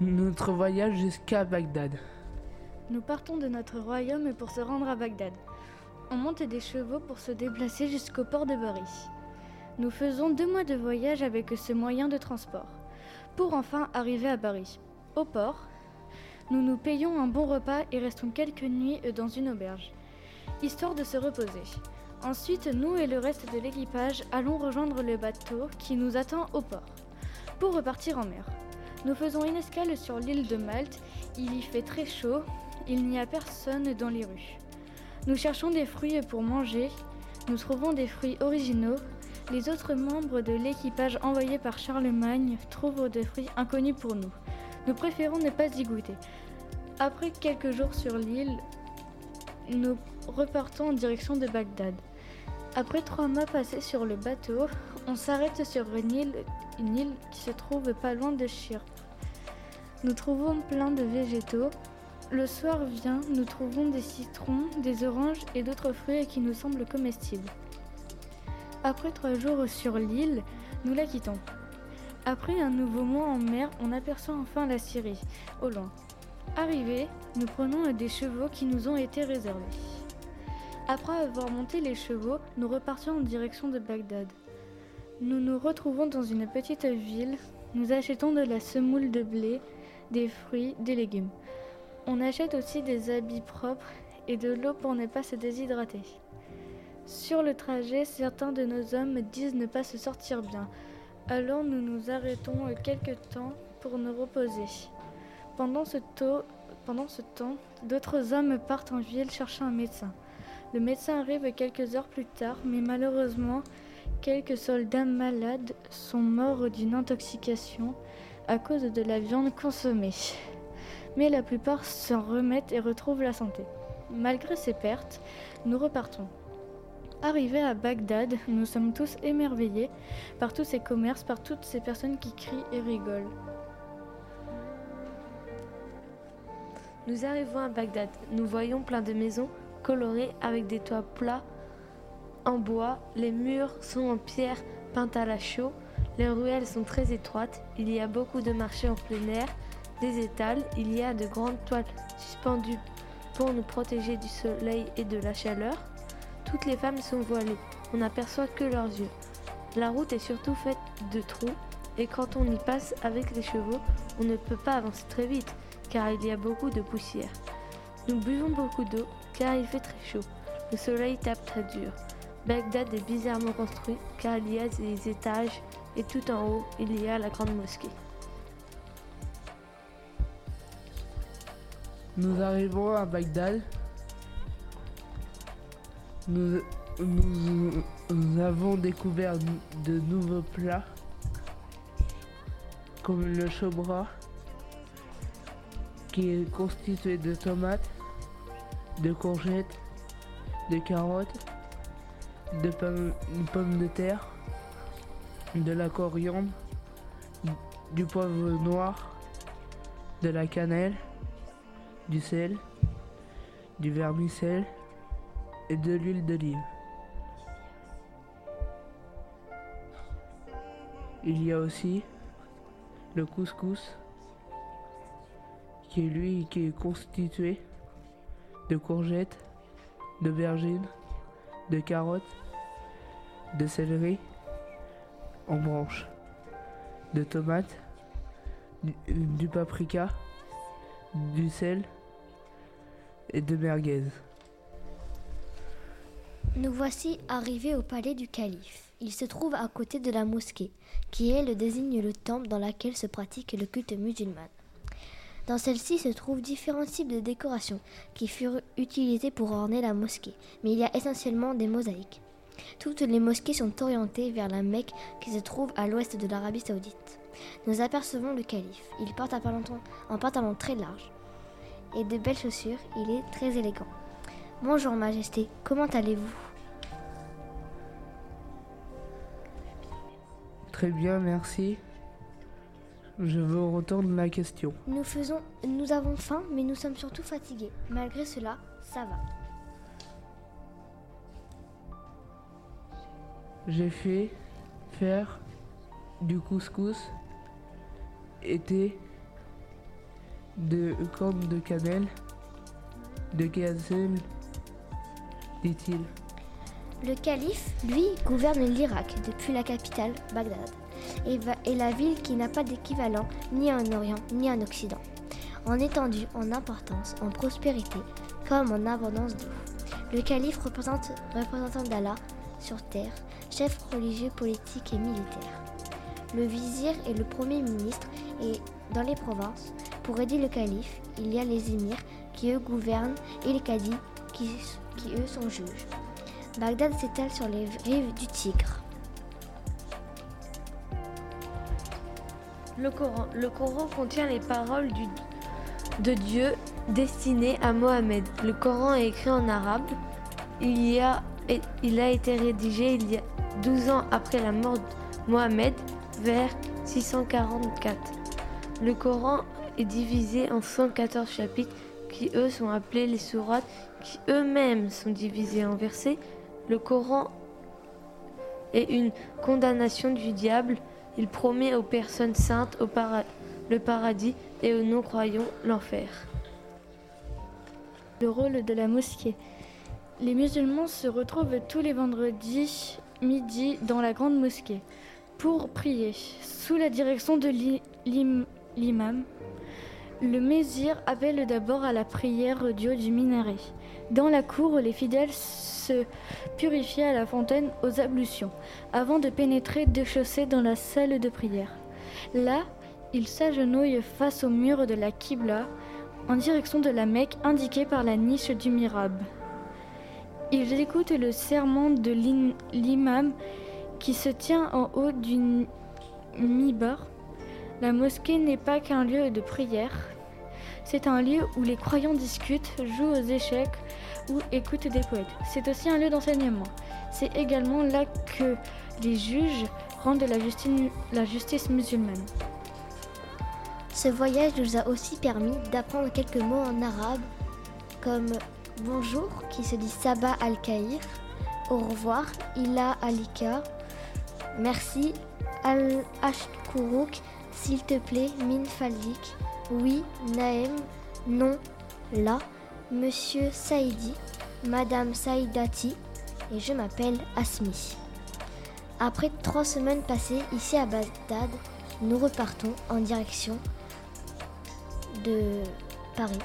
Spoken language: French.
notre voyage jusqu'à Bagdad. Nous partons de notre royaume pour se rendre à Bagdad. On monte des chevaux pour se déplacer jusqu'au port de Bari. Nous faisons deux mois de voyage avec ce moyen de transport, pour enfin arriver à Bari. Au port, nous nous payons un bon repas et restons quelques nuits dans une auberge, histoire de se reposer. Ensuite, nous et le reste de l'équipage allons rejoindre le bateau qui nous attend au port, pour repartir en mer. Nous faisons une escale sur l'île de Malte, il y fait très chaud, il n'y a personne dans les rues. Nous cherchons des fruits pour manger, nous trouvons des fruits originaux, les autres membres de l'équipage envoyé par Charlemagne trouvent des fruits inconnus pour nous. Nous préférons ne pas y goûter. Après quelques jours sur l'île, nous repartons en direction de Bagdad. Après trois mois passés sur le bateau, on s'arrête sur une île, une île qui se trouve pas loin de Chypre. Nous trouvons plein de végétaux. Le soir vient, nous trouvons des citrons, des oranges et d'autres fruits qui nous semblent comestibles. Après trois jours sur l'île, nous la quittons. Après un nouveau mois en mer, on aperçoit enfin la Syrie, au loin. Arrivés, nous prenons des chevaux qui nous ont été réservés. Après avoir monté les chevaux, nous repartions en direction de Bagdad. Nous nous retrouvons dans une petite ville. Nous achetons de la semoule de blé, des fruits, des légumes. On achète aussi des habits propres et de l'eau pour ne pas se déshydrater. Sur le trajet, certains de nos hommes disent ne pas se sortir bien. Alors nous nous arrêtons quelque temps pour nous reposer. Pendant ce, pendant ce temps, d'autres hommes partent en ville chercher un médecin. Le médecin arrive quelques heures plus tard, mais malheureusement, quelques soldats malades sont morts d'une intoxication à cause de la viande consommée. Mais la plupart s'en remettent et retrouvent la santé. Malgré ces pertes, nous repartons. Arrivés à Bagdad, nous sommes tous émerveillés par tous ces commerces, par toutes ces personnes qui crient et rigolent. Nous arrivons à Bagdad. Nous voyons plein de maisons colorées avec des toits plats en bois. Les murs sont en pierre peinte à la chaux. Les ruelles sont très étroites. Il y a beaucoup de marchés en plein air, des étals. Il y a de grandes toiles suspendues pour nous protéger du soleil et de la chaleur. Toutes les femmes sont voilées. On n'aperçoit que leurs yeux. La route est surtout faite de trous et quand on y passe avec les chevaux, on ne peut pas avancer très vite car il y a beaucoup de poussière. Nous buvons beaucoup d'eau car il fait très chaud. Le soleil tape très dur. Bagdad est bizarrement construit car il y a des étages et tout en haut il y a la grande mosquée. Nous arrivons à Bagdad. Nous, avons découvert de nouveaux plats comme le chobra qui est constitué de tomates, de courgettes, de carottes, de pommes, de de terre, de la coriandre, du poivre noir, de la cannelle du sel, du vermicelle et de l'huile d'olive. Il y a aussi le couscous qui est lui qui est constitué de courgettes, d'aubergines, de carottes, de céleri en branches, de tomates, du, du paprika, du sel et de merguez. Nous voici arrivés au palais du calife. Il se trouve à côté de la mosquée, qui elle désigne le temple dans lequel se pratique le culte musulman. Dans celle-ci se trouvent différents types de décorations qui furent utilisées pour orner la mosquée, mais il y a essentiellement des mosaïques. Toutes les mosquées sont orientées vers la Mecque qui se trouve à l'ouest de l'Arabie saoudite. Nous apercevons le calife. Il porte un pantalon, un pantalon très large et de belles chaussures. Il est très élégant. Bonjour Majesté, comment allez-vous? Très bien, merci. Je vous retourne la question. Nous faisons, nous avons faim, mais nous sommes surtout fatigués. Malgré cela, ça va. J'ai fait faire du couscous, été de cornes de cannelle, de gazelle, dit-il. Le calife, lui, gouverne l'Irak depuis la capitale, Bagdad, et, la ville qui n'a pas d'équivalent ni en Orient ni en Occident. En étendue, en importance, en prospérité, comme en abondance d'eau. Le calife représente représentant d'Allah sur terre, chef religieux, politique et militaire. Le vizir est le premier ministre et dans les provinces, pour aider le calife, il y a les émirs qui eux gouvernent et les cadis qui, qui eux sont juges. Bagdad s'étale sur les rives du Tigre. Le Coran. Contient les paroles de Dieu destinées à Mohammed. Le Coran est écrit en arabe. Il, a, été rédigé il y a 12 ans après la mort de Mohammed, vers 644. Le Coran est divisé en 114 chapitres qui, eux, sont appelés les sourates, qui eux-mêmes sont divisés en versets. Le Coran est une condamnation du diable. Il promet aux personnes saintes le paradis et aux non-croyants l'enfer. Le rôle de la mosquée. Les musulmans se retrouvent tous les vendredis midi dans la grande mosquée pour prier sous la direction de l'i- l'im- l'imam. Le mésir appelle d'abord à la prière du haut du minaret. Dans la cour, les fidèles se purifient à la fontaine aux ablutions avant de pénétrer déchaussés dans la salle de prière. Là, ils s'agenouillent face au mur de la Qibla en direction de la Mecque indiquée par la niche du mirabe. Ils écoutent le serment de l'imam qui se tient en haut du mibar. La mosquée n'est pas qu'un lieu de prière, c'est un lieu où les croyants discutent, jouent aux échecs ou écoutent des poètes. C'est aussi un lieu d'enseignement. C'est également là que les juges rendent la justice, musulmane. Ce voyage nous a aussi permis d'apprendre quelques mots en arabe, comme bonjour qui se dit Sabah al-Kaïr, au revoir Ila Alika, merci Al-Ashkuruk, s'il te plaît Min Faldik, oui Naem, non là, Monsieur Saïdi, Madame Saïdati. Et je m'appelle Asmi. Après trois semaines passées ici à Bagdad, nous repartons en direction de Paris